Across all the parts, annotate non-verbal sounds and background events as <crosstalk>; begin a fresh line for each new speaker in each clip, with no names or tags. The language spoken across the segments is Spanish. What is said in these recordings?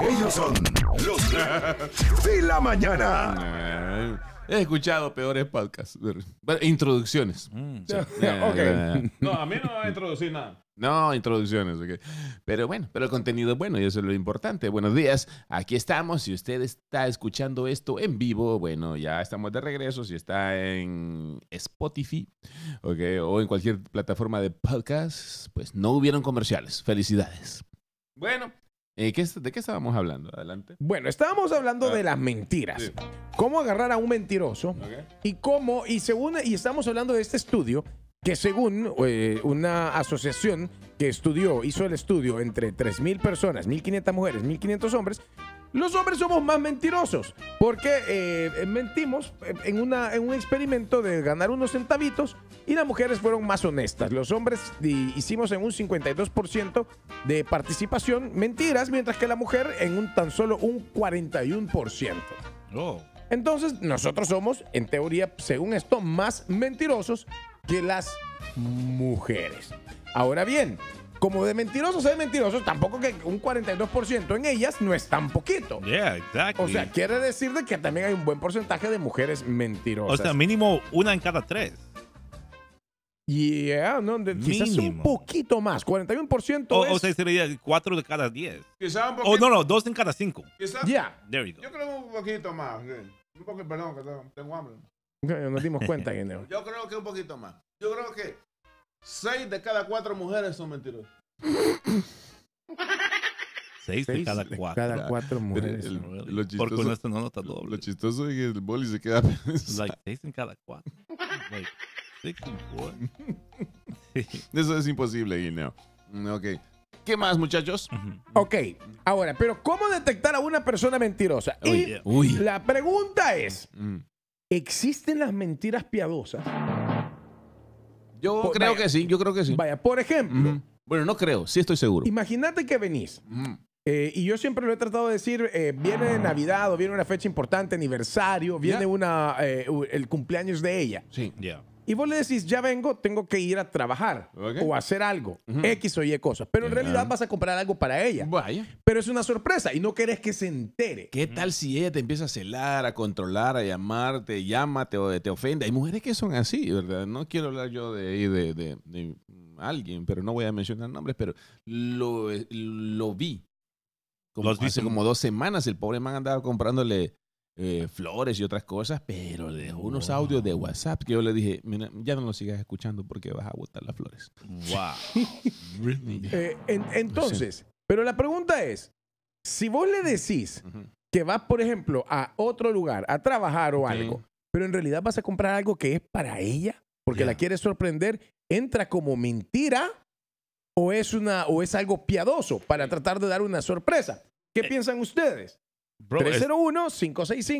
Ellos son los <laughs> de la mañana.
He escuchado peores podcasts. Bueno, introducciones.
Mm.
Sí.
No, a mí no me va a introducir nada.
No, introducciones. ok. Pero bueno, pero el contenido es bueno y eso es lo importante. Buenos días, aquí estamos. Si usted está escuchando esto en vivo, bueno, ya estamos de regreso. Si está en Spotify ok, o en cualquier plataforma de podcast, pues no hubieron comerciales. Felicidades. Bueno, eh, ¿qué es- ¿de qué estábamos hablando? Adelante.
Bueno, estábamos hablando
Ah.
de las mentiras.
Sí.
Cómo agarrar a un mentiroso y cómo, y según, y estamos hablando de este estudio que según eh, una asociación que estudió, hizo el estudio entre 3.000 personas, 1.500 mujeres, 1.500 hombres, los hombres somos más mentirosos porque eh, mentimos en, una, en un experimento de ganar unos centavitos y las mujeres fueron más honestas. Los hombres hicimos en un 52% de participación mentiras, mientras que la mujer en un tan solo un 41%.
Oh.
Entonces, nosotros somos, en teoría, según esto, más mentirosos que las mujeres. Ahora bien, como de mentirosos hay mentirosos, tampoco que un 42% en ellas no es tan poquito.
Yeah, exactly.
O sea, quiere decir de que también hay un buen porcentaje de mujeres
O
mentirosas.
sea, mínimo una en cada tres.
yeah, no, de- quizás un poquito más. 41%
O,
es...
o sea, sería cuatro de cada diez.
Quizá un
O
poquito.
no, no, dos en cada cinco.
quizá-
Ya,
There you go.
Yo creo un poquito más. sí. Un poco, perdón, que tengo, tengo hambre.
nos dimos cuenta, Guineo.
Yo creo que un poquito más. Yo creo que seis de cada cuatro mujeres son mentirosas. <laughs>
Seis de cada
de
cuatro.
Cada cuatro mujeres.
el-
Really?
lo
Porque con
chistoso-
esto no nota
Lo
doble.
chistoso es que el boli se queda <laughs>
Like, seis en cada cuatro. Like, six and <laughs> four.
Eso es imposible, Guineo. Mm, Ok. ¿Qué más, muchachos?
Ok, ahora, pero ¿cómo detectar a una persona mentirosa?
Oh,
y
yeah.
Uy.
la pregunta es,
Mm.
¿existen las mentiras piadosas?
Yo creo
vaya.
que sí, yo creo que sí.
Vaya, por ejemplo.
Bueno, no creo, sí estoy seguro.
imagínate que venís, eh, y yo siempre lo he tratado de decir, eh, viene Navidad o viene una fecha importante, aniversario, viene
Ya.
una, eh, el cumpleaños de ella.
Sí.
Yeah.
Y vos le decís, ya vengo, tengo que ir a trabajar
Ok.
o a hacer algo,
Ujú.
X o Y cosas. Pero en
Ya.
realidad vas a comprar algo para ella.
Vaya.
Pero es una sorpresa y no querés que se entere.
¿Qué tal si ella te empieza a celar, a controlar, a llamar, te llama, te, te ofende? Hay mujeres que son así, ¿verdad? No quiero hablar yo de, de, de- de alguien, pero no voy a mencionar nombres, pero lo, lo vi. Como
¿Lo has
hace como dos semanas el pobre man andaba comprándole eh, flores y otras cosas, pero le dejó unos audios de WhatsApp que yo le dije, mira, ya no lo sigas escuchando porque vas a botar las flores.
Wow. <laughs> really?
Eh, en- entonces, pero la pregunta es, si vos le decís que vas, por ejemplo, a otro lugar a trabajar o algo, pero en realidad vas a comprar algo que es para ella, porque la quieres sorprender, ¿entra como mentira o es, una, o es algo piadoso para tratar de dar una sorpresa? ¿Qué
Eh,
piensan ustedes?
Bro, es-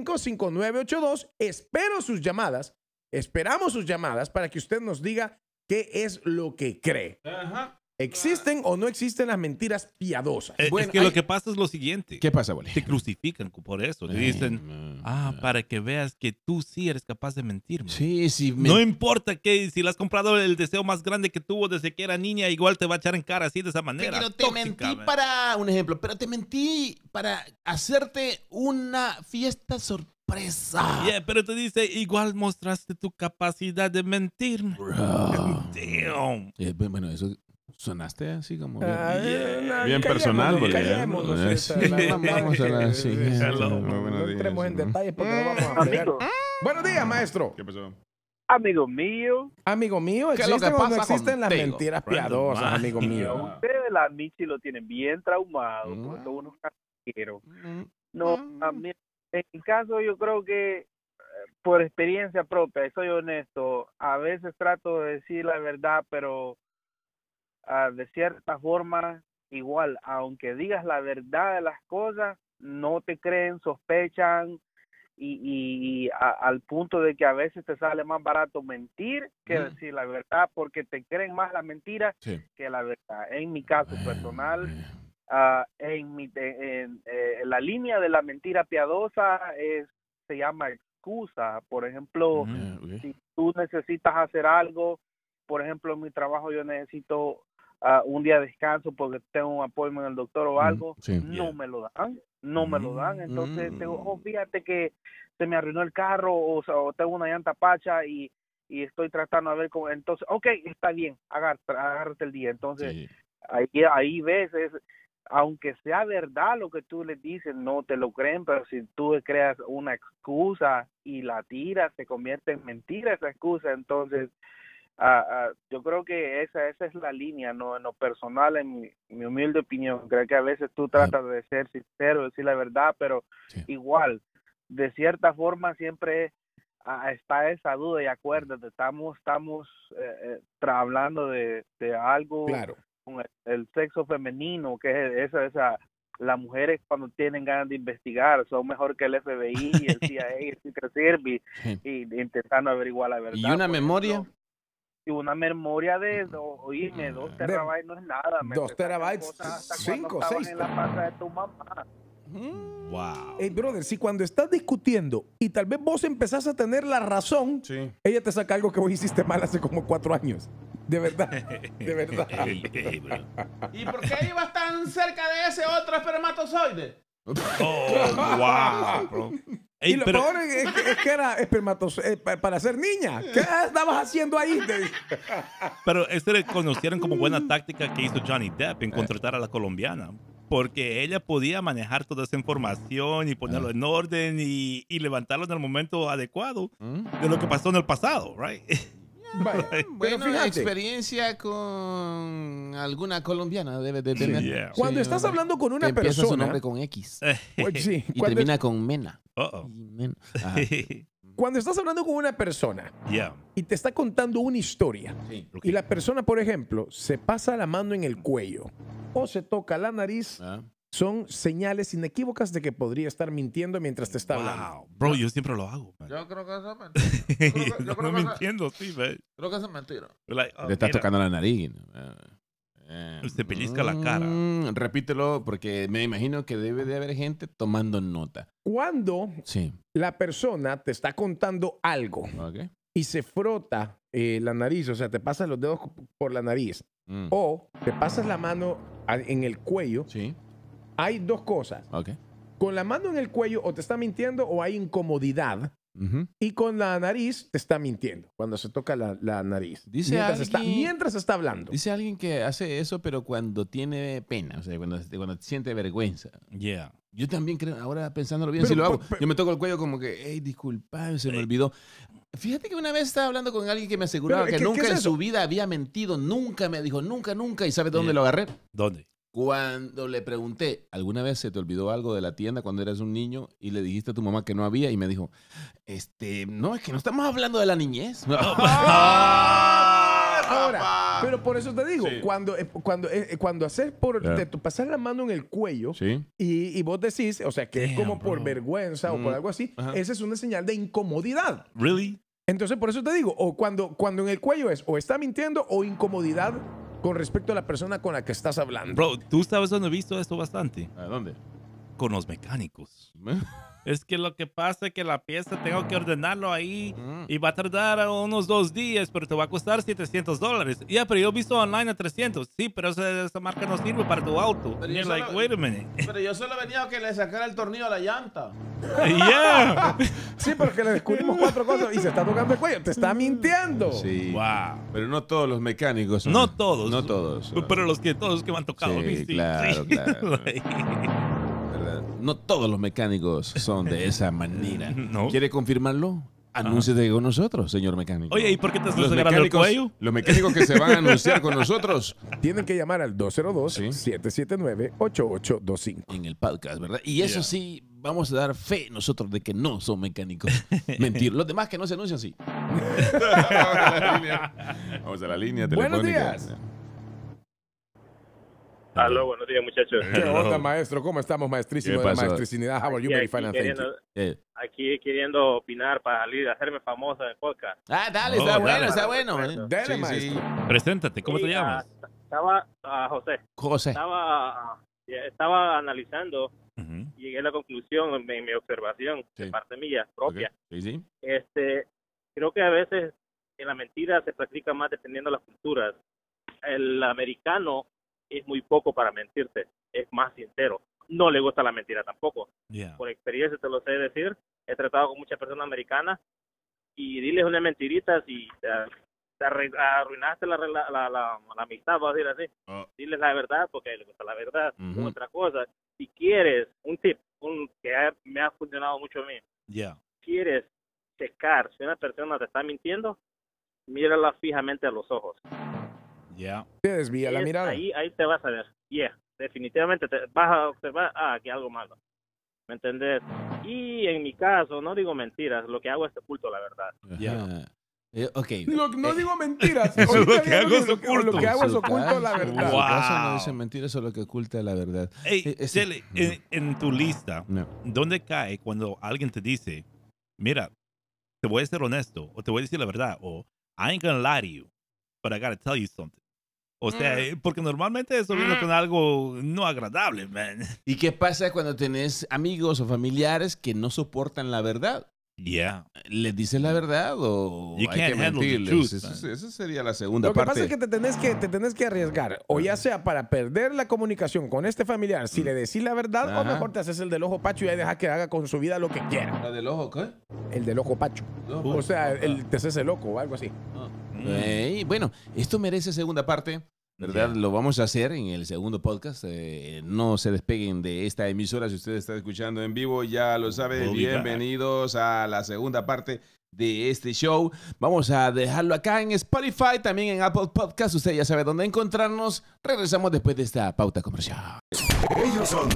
301-565-5982. Espero sus llamadas. Esperamos sus llamadas para que usted nos diga qué es lo que cree.
Ajá.
¿Existen o no existen las mentiras piadosas?
es- es
bueno,
que
hay-
lo que pasa es lo siguiente.
¿Qué pasa, Boli?
Te crucifican por eso. Te dicen, ah, para que veas que tú sí eres capaz de mentirme.
Sí, sí. me-
No importa que si le has comprado el deseo más grande que tuvo desde que era niña, igual te va a echar en cara así de esa manera.
Pero te
tóxica,
mentí
man.
para, un ejemplo, pero te mentí para hacerte una fiesta sorpresa.
Yeah, pero te dice, igual mostraste tu capacidad de mentirme.
Bro.
Damn.
Eh, bu- bueno, eso sonaste así como bien,
Ah, no,
bien
callémonos,
personal, Boli, ¿eh? Eh,
esta,
sí,
la verdad
vamos a la
eh,
siguiente.
hello.
Muy
No
buenos días.
entremos en detalles porque no vamos a pegar.
Amigo,
Buenos días, maestro.
¿Qué pasó?
amigo mío,
Amigo mío,
¿Qué es lo que
¿existen o no
pasa
existen las mentiras piadosas,
man.
amigo mío?
ustedes la Michi lo tienen bien traumado,
Mm.
porque son unos casqueros.
Mm,
No,
mm.
a mí, en mi caso yo creo que eh, por experiencia propia, soy honesto, a veces trato de decir la verdad, pero ah, de cierta forma, igual, aunque digas la verdad de las cosas, no te creen, sospechan, y, y, y a- al punto de que a veces te sale más barato mentir que
Mm.
decir la verdad, porque te creen más la mentira
Sí.
que la verdad. En mi caso
Eh,
personal,
eh,
ah, en, mi, de- en, eh, la línea de la mentira piadosa es se llama excusa. Por ejemplo,
eh,
si tú necesitas hacer algo, por ejemplo, en mi trabajo yo necesito ah, un día de descanso porque tengo un apoyo en el doctor o algo,
sí.
no
Yeah.
me lo dan, no me lo dan. Entonces,
mm.
tengo, oh, fíjate que se me arruinó el carro o, o tengo una llanta pacha y, y estoy tratando a ver cómo. Entonces, ok, está bien, agar- agárrate el día. Entonces,
Sí.
ahí, ahí ves, es, aunque sea verdad lo que tú les dices, no te lo creen, pero si tú creas una excusa y la tiras, se convierte en mentira esa excusa. Entonces, ah, ah, yo creo que esa esa es la línea, no en lo personal, en mi, mi humilde opinión. Creo que a veces tú tratas de ser sincero, decir la verdad, pero
Sí.
igual, de cierta forma siempre ah, está esa duda y acuérdate, estamos estamos eh, eh, hablando de, de algo
Claro.
con el, el sexo femenino, que es esa, esa, las mujeres cuando tienen ganas de investigar son mejor que el FBI, el CIA, el Secret Service, <laughs>
Sí.
y intentando averiguar la verdad.
¿Y una memoria?
Y una memoria de, do- oíme, dos terabytes no es nada. me
dos terabytes, cinco, seis.
en la panza de tu mamá.
Wow.
Hey, brother, si cuando estás discutiendo y tal vez vos empezás a tener la razón,
Sí.
ella te saca algo que vos hiciste mal hace como cuatro años. De verdad. De verdad. <laughs>
¿Y por qué ibas tan cerca de ese otro espermatozoide?
Oh, wow, bro. Ey,
y lo
pero,
peor es que, es que era espermatozoide para ser niña. ¿Qué estabas haciendo ahí?
Pero este reconocieron como buena táctica que hizo Johnny Depp en contratar a la colombiana. Porque ella podía manejar toda esa información y ponerlo en orden y, y levantarlo en el momento adecuado
¿Mm?
de lo que pasó en el pasado, right? <laughs>
Vaya, pero
Bueno,
fíjate,
experiencia con alguna colombiana debe de tener.
Yeah.
cuando
Sí,
estás
hombre.
hablando con
Que
una
empieza su
persona,
nombre con X <laughs>
sí,
y termina con Mena.
Uh-oh.
Y Mena. Ajá. <laughs>
cuando estás hablando con una persona
yeah.
y te está contando una historia
Sí.
y la persona, por ejemplo, se pasa la mano en el cuello o se toca la nariz,
Ah.
Son señales inequívocas de que podría estar mintiendo mientras te está hablando.
Wow. Bro, yo siempre lo hago. man.
Yo creo que eso es mentira. <laughs> creo que- yo
no
creo que-
mintiendo, sí, man.
Creo que eso es mentira.
Like, oh,
Le estás
mira.
tocando la nariz. Eh, eh,
Se pellizca la cara.
mm, Repítelo porque me imagino que debe de haber gente tomando nota.
Cuando
Sí.
la persona te está contando algo
Ok.
y se frota eh, la nariz, o sea, te pasas los dedos por la nariz
Mm.
o te pasas la mano en el cuello,
Sí.
Hay dos cosas.
Ok.
Con la mano en el cuello o te está mintiendo o hay incomodidad.
Ujú.
Y con la nariz te está mintiendo cuando se toca la, la nariz.
Dice
mientras, está,
alguien-
mientras está hablando.
Dice alguien que hace eso, pero cuando tiene pena, o sea, cuando, cuando siente vergüenza.
Yeah.
Yo también creo, ahora pensándolo bien,
Pero,
si lo hago,
pero- pero-
yo me toco el cuello como que, hey, disculpa, se me olvidó. Fíjate que una vez estaba hablando con alguien que me aseguraba
Pero,
que
¿qué- qué
nunca
es
en su vida había mentido, nunca me dijo, nunca, nunca, y ¿sabe dónde
Yeah.
lo agarré?
¿Dónde?
Cuando le pregunté, ¿alguna vez se te olvidó algo de la tienda cuando eras un niño y le dijiste a tu mamá que no había? Y me dijo, este, no, es que no estamos hablando de la niñez. <laughs> <laughs>
Ahora, pero por eso te digo,
Sí.
cuando, eh, cuando, eh, cuando haces por
Claro.
te, pasas la mano en el cuello
Sí.
y, y vos decís, o sea, que es
Damn,
como por
bro.
vergüenza o por
Mm.
algo así,
Ajá.
esa es una señal de incomodidad.
¿Really?
Entonces, por eso te digo, o cuando, cuando en el cuello es o está mintiendo o incomodidad con respecto a la persona con la que estás hablando.
Bro, ¿tú sabes dónde he visto esto bastante?
¿A dónde?
Con los mecánicos. <laughs> Es que lo que pasa es que la pieza tengo que ordenarlo ahí
Mm.
y va a tardar unos dos días, pero te va a costar 700 dólares. Ya, pero yo he visto online a 300. Sí, pero esa, esa marca no sirve para tu auto.
Pero yo
you're like,
solo-
wait a minute.
Pero yo solo venía a que le sacara el tornillo a la llanta. <laughs>
yeah. <laughs>
Sí, porque le descubrimos cuatro cosas y se está tocando el cuello. Te está mintiendo.
Sí.
Wow.
Pero no todos los mecánicos son-
No todos.
No todos.
Pero los que todos los que me han tocado.
Sí,
sí,
claro,
sí.
claro. <laughs> No todos los mecánicos son de esa <laughs> manera.
No.
¿Quiere confirmarlo? Anúnciate con nosotros, señor mecánico.
Oye, ¿y por qué te estás
los
agarrando el
mecánicos,
cuello?
los mecánicos que se van a anunciar con nosotros <laughs>
Tienen que llamar al
Sí.
202-779-8825.
en el podcast, ¿verdad? Y eso
Yeah.
sí, vamos a dar fe nosotros de que no son mecánicos. <laughs> Mentir. Los demás que no se anuncian, sí. vamos a la línea, vamos a la línea
Buenos
telefónica.
días.
Aló, buenos días, muchachos.
¿Qué
Hello.
onda, maestro? ¿Cómo estamos, maestrísimo
¿Qué
de la maestricidad? How are you,
Aquí, queriendo,
Eh.
aquí queriendo opinar para salir, hacerme famoso en el podcast.
Ah, dale,
Oh,
está
dale.
bueno, está bueno. eh.
Dale,
Sí, sí.
maestro.
Preséntate, ¿cómo te
Y,
llamas?
ah, estaba, ah, José,
José.
estaba, ya estaba analizando
Ujú.
y llegué a la conclusión en, mi- en mi observación
Sí.
de parte mía propia.
Ok. Sí, sí.
Este, creo que a veces en la mentira se practica más dependiendo de las culturas. el americano es muy poco para mentirte, es más sincero. No le gusta la mentira tampoco.
Yeah.
Por experiencia te lo sé decir. He tratado con muchas personas americanas y diles una mentirita si te, te arrui- arruinaste la, la, la, la amistad, vamos a decir así.
Oh.
Diles la verdad porque le gusta la verdad. Otra cosa, si quieres, un tip un, que ha- me ha funcionado mucho a mí,
Yeah.
quieres checar si una persona te está mintiendo, mírala fijamente a los ojos.
Yeah.
Te desvía la
Es-
mirada.
Ahí, ahí te vas a ver. Yeah, definitivamente te vas a observar, ah, aquí algo malo. ¿Me entendés? Y en mi caso, no digo mentiras, lo que hago es oculto la verdad.
Ya.
Ajá. Eh, ok.
Lo- no
Eh,
digo <laughs> mentiras.
Eso es lo que hago es oculto.
Lo que hago es oculto la
En
verdad.
su caso no
Wow.
dice mentiras, solo que oculta la verdad.
Hey,
Eh,
Chele, en, en tu lista,
No.
¿dónde cae cuando alguien te dice, mira, te voy a ser honesto, o te voy a decir la verdad, o I ain't gonna lie to you, but I gotta tell you something? O sea, eh, porque normalmente eso viene con algo no agradable, man. <laughs>
¿Y qué pasa cuando tenés amigos o familiares que no soportan la verdad?
Yeah.
¿Les dices la verdad o
You
hay que mentirles? Esa sería la segunda
Lo que
parte.
pasa es que te tenés que, te tenés que arriesgar, o ya sea para perder la comunicación con este familiar, si le decís la verdad, o
Ajá.
mejor te haces el del ojo pacho y ahí dejas que haga con su vida lo que quiera.
¿La del ojo qué?
El del ojo pacho.
Ojo.
O sea, el, te haces el loco o algo así.
Mm.
Ey, bueno, esto merece segunda parte. ¿Verdad?
Ya.
Lo vamos a hacer en el segundo podcast. Eh, no se despeguen de esta emisora si usted está escuchando en vivo. Ya lo sabe.
We'll.
Bienvenidos a la segunda parte de este show. Vamos a dejarlo acá en Spotify, también en Apple Podcast. Usted ya sabe dónde encontrarnos. Regresamos después de esta pauta comercial.
Ellos son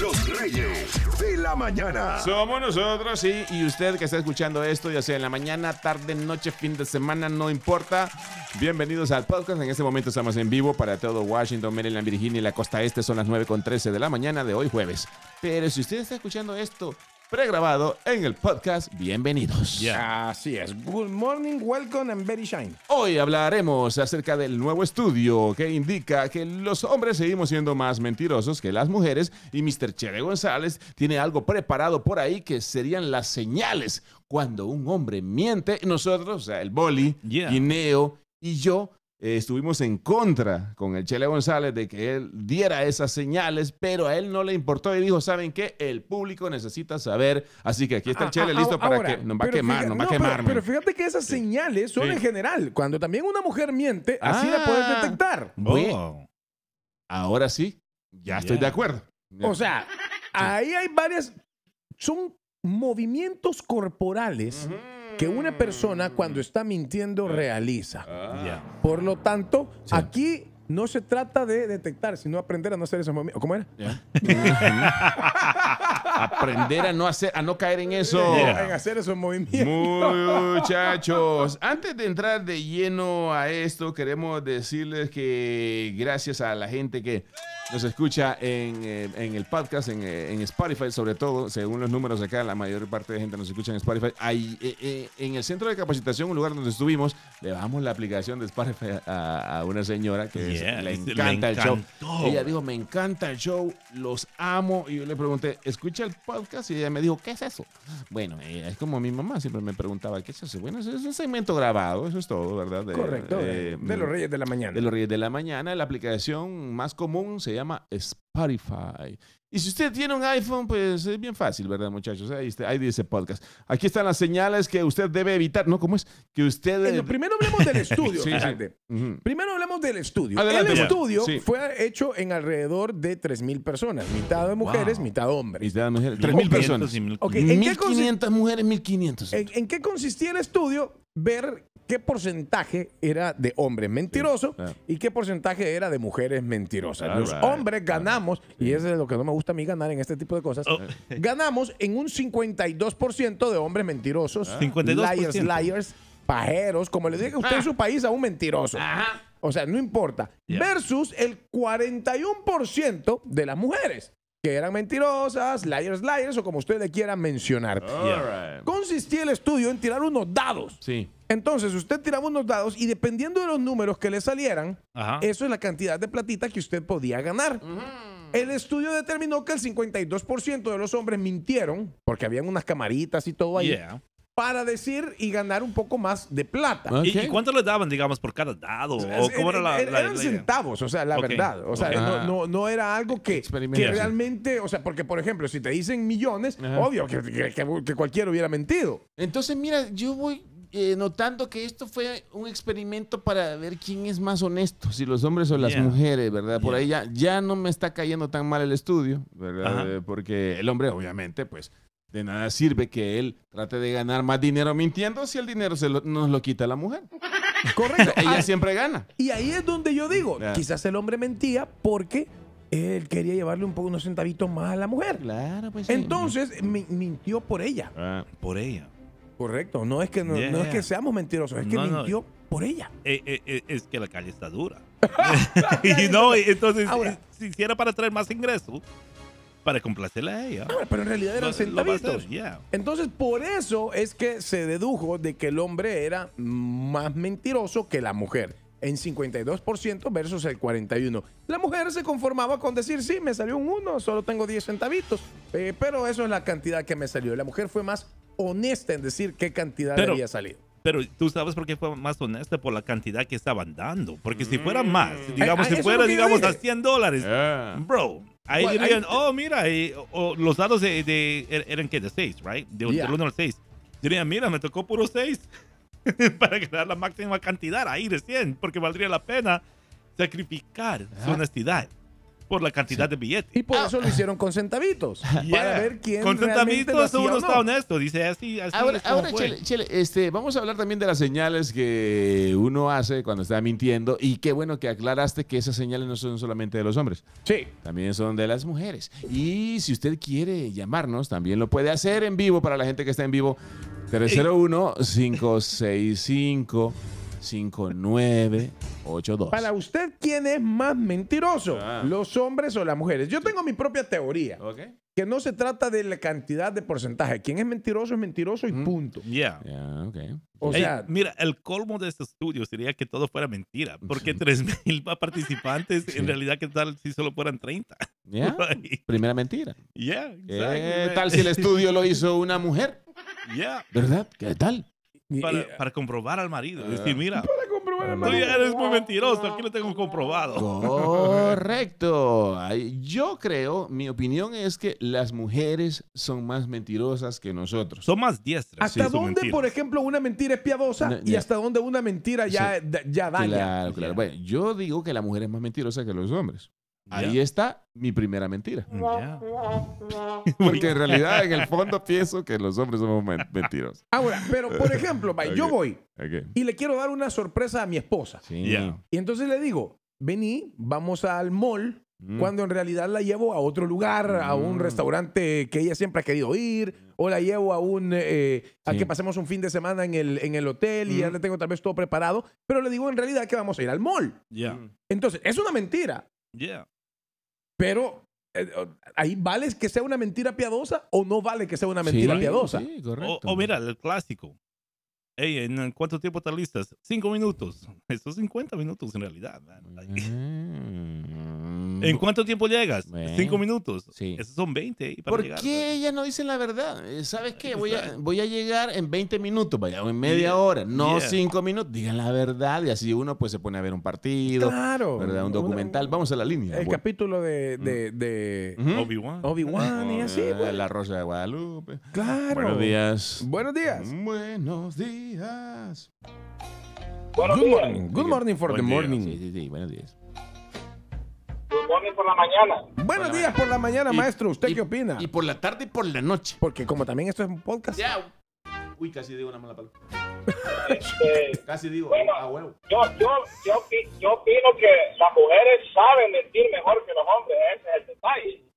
los reyes de la mañana.
Somos nosotros, sí. Y usted que está escuchando esto, ya sea en la mañana, tarde, noche, fin de semana, no importa. Bienvenidos al podcast. En este momento estamos en vivo para todo Washington, Maryland, Virginia y la costa este. Son las 9.13 de la mañana de hoy jueves. Pero si usted está escuchando esto pregrabado en el podcast, bienvenidos.
Ya.
Así es. Good morning, welcome and very shine.
Hoy hablaremos acerca del nuevo estudio que indica que los hombres seguimos siendo más mentirosos que las mujeres y Mr. Chere González tiene algo preparado por ahí que serían las señales cuando un hombre miente. Nosotros, o sea, el Boli,
Yeah.
Guineo y yo eh, estuvimos en contra con el Chele González de que él diera esas señales, pero a él no le importó y dijo, ¿saben qué? El público necesita saber, así que aquí está el Chele
Ah,
listo
ah,
para
ahora,
que nos va a quemar,
fíjate-
nos va a
no,
quemar.
Pero, fíjate que esas señales son
Sí.
en general. Cuando también una mujer miente, así la
Ah.
puedes detectar.
Bueno.
Oh.
Ahora sí, ya estoy de acuerdo.
O sea, ahí hay varias. Son movimientos corporales que una persona cuando está mintiendo realiza.
Ah.
Yeah.
Por lo tanto,
Sí.
aquí no se trata de detectar, sino aprender a no hacer esos movimientos. ¿Cómo era? <laughs>
Aprender a no hacer, a no caer en eso. <laughs>
Yeah.
En hacer esos movimientos.
Muchachos, antes de entrar de lleno a esto, queremos decirles que gracias a la gente que nos escucha en, eh, en el podcast, en, eh, en Spotify, sobre todo, según los números acá, la mayor parte de gente nos escucha en Spotify. Ahí, eh, eh, en el centro de capacitación, un lugar donde estuvimos, le bajamos la aplicación de Spotify a, a una señora que es- le encanta
"Me
el show.
encantó".
Ella dijo, me encanta el show, los amo. Y yo le pregunté, ¿escucha el podcast? Y ella me dijo, ¿qué es eso? Bueno, es como mi mamá, siempre me preguntaba, ¿qué es eso? Bueno, eso es un segmento grabado, eso es todo, ¿verdad? De-
Correcto. de-
eh,
de los Reyes de la Mañana.
de los Reyes de la Mañana. La aplicación más común se llama Spotify. Y si usted tiene un iPhone, pues es bien fácil, ¿verdad, muchachos? Ahí, está, ahí dice podcast. Aquí están las señales que usted debe evitar. ¿No? ¿Cómo es? Que usted...
Eh,
debe-
no, primero hablemos del <laughs> estudio.
Sí, sí.
Primero hablemos del estudio.
Adelante,
el estudio
Sí.
fue hecho en alrededor de 3.000 personas, mitad de mujeres,
Wow.
mitad hombres.
Damas y mujeres, 3.000 personas.
y 1500.
Ok, ¿en qué
1.500 mujeres, 1.500.
¿En, en qué consistía el estudio? Ver qué porcentaje era de hombres mentirosos y qué porcentaje era de mujeres mentirosas.
All
Los
right.
hombres ganamos, y eso es lo que no me gusta a mí ganar en este tipo de cosas,
Oh. <laughs>
ganamos en un 52% de hombres mentirosos,
52%.
liars, liars, pajeros, como le diga usted en su país a un mentiroso. O sea, no importa.
Yeah.
Versus el 41% de las mujeres, que eran mentirosas, liars, liars, o como usted le quiera mencionar.
Right.
Consistía el estudio en tirar unos dados.
Sí.
Entonces, usted tiraba unos dados y dependiendo de los números que le salieran,
Ajá.
eso es la cantidad de platita que usted podía ganar. El estudio determinó que el 52% de los hombres mintieron, porque habían unas camaritas y todo ahí.
Yeah.
Para decir y ganar un poco más de plata.
Ok.
¿Y, cuánto le daban, digamos, por cada dado? ¿O cómo era la,
Er-
la-
eran
la-
centavos, o sea, la verdad. O sea, no,
Ah.
no, no era algo que, que realmente, o sea, porque por ejemplo, si te dicen millones,
Ajá.
obvio que, que- que- que cualquiera hubiera mentido.
Entonces, mira, yo voy eh, notando que esto fue un experimento para ver quién es más honesto, si los hombres o las
Yeah.
mujeres, ¿verdad? Por
Yeah.
ahí ya, ya no me está cayendo tan mal el estudio, ¿verdad?
Ajá.
Porque el hombre, obviamente, pues, de nada sirve que él trate de ganar más dinero mintiendo si el dinero se lo- nos lo quita la mujer. <laughs>
Correcto.
Ella
Ah,
siempre gana.
y ahí es donde yo digo, quizás el hombre mentía porque él quería llevarle un poco unos centavitos más a la mujer.
Claro, pues.
Entonces, mi- mintió por ella.
Ah,
Por ella.
Correcto. No es que, no, no es que seamos mentirosos, es que
No, no.
mintió por ella.
Eh, eh, eh, es que la calle está dura. <laughs> <laughs> y no, entonces,
Ahora.
si hiciera para traer más ingresos, para complacerle a ella.
Ahora, pero en realidad eran
lo- hacer,
centavitos.
yeah.
Entonces, por eso es que se dedujo de que el hombre era más mentiroso que la mujer. En 52% versus el 41%. La mujer se conformaba con decir, sí, me salió un 1, solo tengo 10 centavitos. Eh, pero eso es la cantidad que me salió. La mujer fue más honesta en decir qué cantidad
Pero-
había salido.
Pero tú sabes por qué fue más honesta por la cantidad que estaban dando. Porque si fuera más, digamos,
Ah,
si fuera, digamos, a
dije.
100 dólares,
ah.
bro, ahí
Well,
dirían,
ahí-
oh, mira, eh, o- los dados de, de- er- eran que de 6, right? De,
Yeah.
Del 1 al 6. Dirían, mira, me tocó puro 6 <laughs> para ganar la máxima cantidad ahí de 100, porque valdría la pena sacrificar su
Ah.
honestidad por la cantidad de billetes.
Y por eso lo hicieron con centavitos. <laughs> Para ver quién
Con
hacía
uno
o
está
no.
honesto, dice así, así
Ahora,
es como
ahora
fue.
Chele, Chele, este, vamos a hablar también de las señales que uno hace cuando está mintiendo. Y qué bueno que aclaraste que esas señales no son solamente de los hombres,
Sí.
también son de las mujeres. Y si usted quiere llamarnos, también lo puede hacer en vivo para la gente que está en vivo. 301-565-5982.
Para usted, ¿quién es más mentiroso?
Ah.
¿Los hombres o las mujeres? Yo tengo mi propia teoría.
¿Ok?
que no se trata de la cantidad de porcentaje. Quien es mentiroso es mentiroso y
Mm.
punto.
Yeah.
Ya, ok.
O
Ey,
sea,
mira, el colmo de este estudio sería que todo fuera mentira, porque 3.000 participantes,
Sí.
en realidad, ¿qué tal si solo fueran 30?
¿Ya? <laughs>
Right.
Primera mentira.
Yeah,
¿Qué
exactly,
tal
man.
si el estudio lo hizo una mujer?
Yeah,
¿Verdad? ¿Qué tal?
para, para comprobar al marido.
Ah.
Decir, mira, tú ya eres muy mentiroso, aquí lo tengo comprobado.
Correcto. Yo creo, mi opinión es que las mujeres son más mentirosas que nosotros.
Son más diestras.
¿Hasta
sí,
dónde, por ejemplo, una mentira es piadosa
No,
y hasta dónde una mentira ya, da- ya daña?
Claro, claro. Bueno, yo digo que la mujer es más mentirosa que los hombres. Ahí
Ya.
está mi primera mentira.
Ya. <laughs>
Porque en realidad, en el fondo, pienso que los hombres somos men- mentirosos.
Ahora, pero por ejemplo, va, yo voy
Ok.
y le quiero dar una sorpresa a mi esposa.
Sí.
Ya.
Y entonces le digo, vení, vamos al mall,
Mm.
cuando en realidad la llevo a otro lugar, a un
Mm.
restaurante que ella siempre ha querido ir, o la llevo a un eh, a
Sí.
que pasemos un fin de semana en el, en el hotel y ya
Mm.
le tengo tal vez todo preparado, pero le digo en realidad que vamos a ir al mall.
Ya.
Mm.
Entonces, es una mentira,
Ya.
Pero eh, ahí vale que sea una mentira piadosa o no vale que sea una mentira
Sí,
piadosa.
Sí,
O,
correcto.
o mira, el clásico. Ey, ¿en cuánto tiempo estás listas? Cinco minutos. <laughs> Esos 50 minutos en realidad. <laughs>
Mm.
¿En cuánto tiempo llegas?
Bueno,
Cinco minutos.
sí.
Esos son 20. y para
¿Por
llegar,
qué ellas no dicen la verdad? Eh, ¿Sabes qué? Voy a,
Exacto.
voy a llegar en 20 minutos, vaya, o en media
Yeah,
hora, no
yeah.
5 minutos. Digan la verdad y así uno pues se pone a ver un partido,
Claro.
¿verdad? Un
Una-
documental. Vamos a la línea.
El
Bueno.
capítulo de, de, de
Ujú.
Obi-Wan.
Obi-Wan y así,
Eh,
pues.
La Rosa de Guadalupe.
Claro.
Buenos días.
Buenos días.
Buenos días.
Good morning. Good morning for the
Buen día.
morning.
Sí, sí, sí, buenos días.
Supone por la mañana.
Buenos días por la mañana,
Y-
maestro. ¿Usted
y-
qué opina?
Y por la tarde y por la noche.
Porque como también esto es un podcast.
Ya. Uy, casi digo una mala palabra. <laughs>
Este, <laughs>
Casi digo,
Bueno.
a huevo.
yo, yo, yo, yo opino que las mujeres saben mentir mejor que los hombres. Ese es el detalle.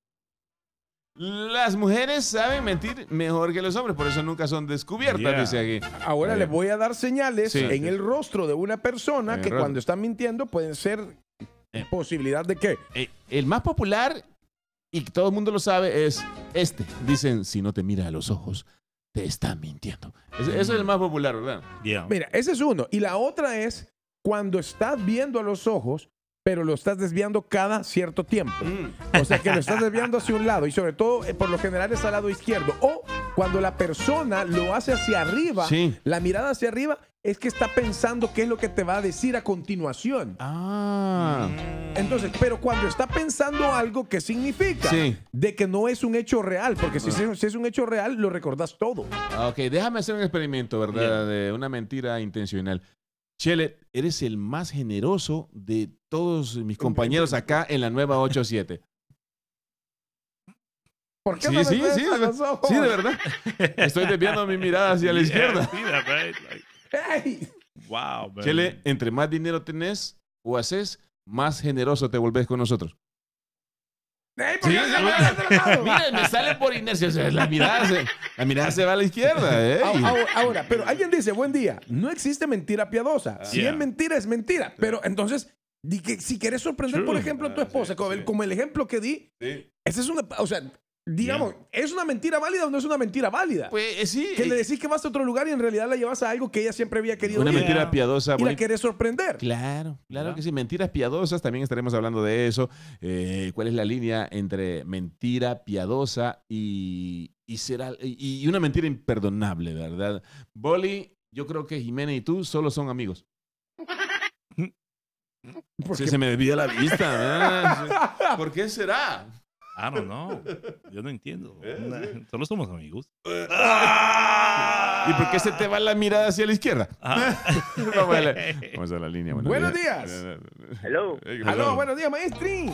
Las mujeres saben mentir mejor que los hombres, por eso nunca son descubiertas,
Yeah.
dice aquí.
Ahora les voy a dar señales
Sí.
en el rostro de una persona
En
que cuando están mintiendo pueden ser
Eh.
posibilidad de qué.
Eh, el más popular, y todo el mundo lo sabe, es este. Dicen, si no te mira a los ojos, te está mintiendo. Ese, ese es el más popular, ¿verdad?
Yeah.
Mira, ese es uno. Y la otra es cuando estás viendo a los ojos, pero lo estás desviando cada cierto tiempo. O sea, que lo estás desviando hacia un lado y sobre todo, eh, por lo general, es al lado izquierdo. O cuando la persona lo hace hacia arriba,
Sí.
la mirada hacia arriba, es que está pensando qué es lo que te va a decir a continuación.
Ah.
Entonces, pero cuando está pensando algo, ¿qué significa?
Sí.
De que no es un hecho real, porque si, es- si es un hecho real, lo recordás todo.
Ah, Ok, déjame hacer un experimento, ¿verdad? De una mentira intencional. Chele, eres el más generoso de todos mis compañeros acá en la nueva 87.
¿Por qué
Sí,
no
sí,
ves
sí, de,
los ojos?
sí, de verdad. Estoy desviando mi mirada hacia la <laughs> izquierda.
Wow, man.
Chele, entre más dinero tenés o haces, más generoso te volvés con nosotros.
¡Ey, por
Sí,
qué
sí,
se <laughs> me
sale por inercia. o sea, la, mirada se, la mirada se va a la izquierda. ¿eh?
Ahora, pero alguien dice, buen día, no existe mentira piadosa. Si
Yeah.
es mentira, es mentira. Pero entonces, di que si quieres sorprender, por ejemplo, a tu
Ah,
esposa,
sí,
como, el,
sí.
como el ejemplo que di,
Sí.
esa es una, o sea, digamos, ¿es una mentira válida o no es una mentira válida?
Pues eh, sí.
que le
eh,
decís que vas a otro lugar y en realidad la llevas a algo que ella siempre había querido
una
ir
mentira piadosa.
y la querés sorprender.
Claro, claro que sí. Mentiras piadosas, también estaremos hablando de eso. Eh, ¿Cuál es la línea entre mentira piadosa y, y, ser al- y y una mentira imperdonable, verdad? Boli, yo creo que Jimena y tú solo son amigos. <laughs>
Porque-
Sí, se me desvía la vista. <laughs> ¿Por qué será?
I don't know. Yo no entiendo. <laughs>
Eh,
Solo somos amigos.
¿Y por qué se te va la mirada hacia la izquierda?
Ah.
Vamos a la, vamos a la línea.
Buenos días.
Hello.
Aló, buenos días, maestri.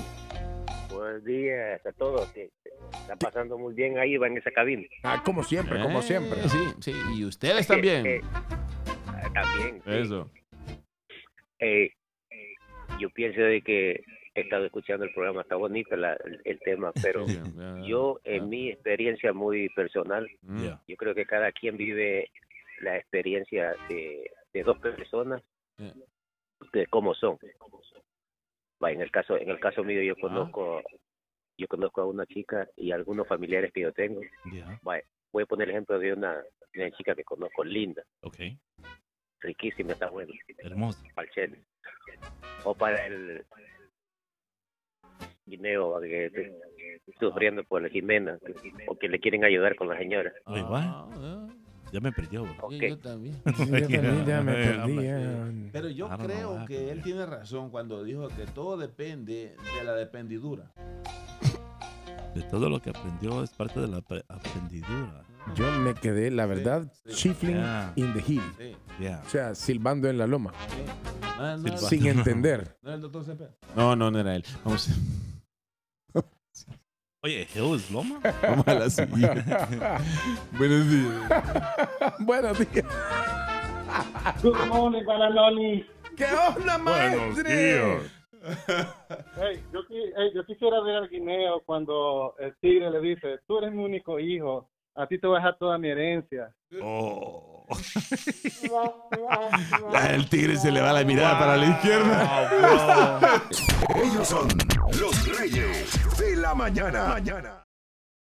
Buenos días a todos. Está pasando muy bien ahí, va en esa cabina.
Ah, como siempre, como
Eh,
siempre.
Sí, sí. Y ustedes también.
Eh, ah, también. sí.
Eso.
Eh, yo pienso de que he estado escuchando el programa, está bonito la- el, tema, pero yo,
ya.
en mi experiencia muy personal,
Mm.
Yo creo que cada quien vive la experiencia de, de dos personas de cómo son. Va, en el caso en el caso mío yo
Ah.
conozco yo conozco a una chica y algunos familiares que yo tengo. Va, voy a poner el ejemplo de una, de una chica que conozco, linda,
Okay.
riquísima, está buena,
Hermoso.
para el. O para el guineo que esté sufriendo por la Jimena o que le quieren ayudar con la señora.
What?
Ah, ah.
Ya me perdió, bro.
Ok.
Sí, yo también. <laughs>
Sí, yo también ya me perdí.
Pero yo
I don't know
creo que él tiene razón cuando dijo que todo depende de la dependidura.
De todo lo que aprendió es parte de la apre- aprendidura.
Yo me quedé, la verdad,
sí.
chifling
Yeah.
in the hill.
Sí,
Yeah.
O sea, silbando en la loma.
sí. Ah.
Sin <laughs> entender.
¿No era el doctor Cepeda? No, no, no era él. Vamos,
Oye, Hill es Loma.
vamos a la siguiente. <laughs> Buenos días.
Buenos días.
Good morning, Bananoni.
¿Qué onda, maestre?
Hey, yo, hey, yo quisiera ver al guineo cuando el tigre le dice, tú eres mi único hijo, a ti te voy a dejar toda mi herencia.
Oh. <laughs>
El tigre se le va la mirada para la izquierda.
Ellos son los reyes de la mañana. mañana.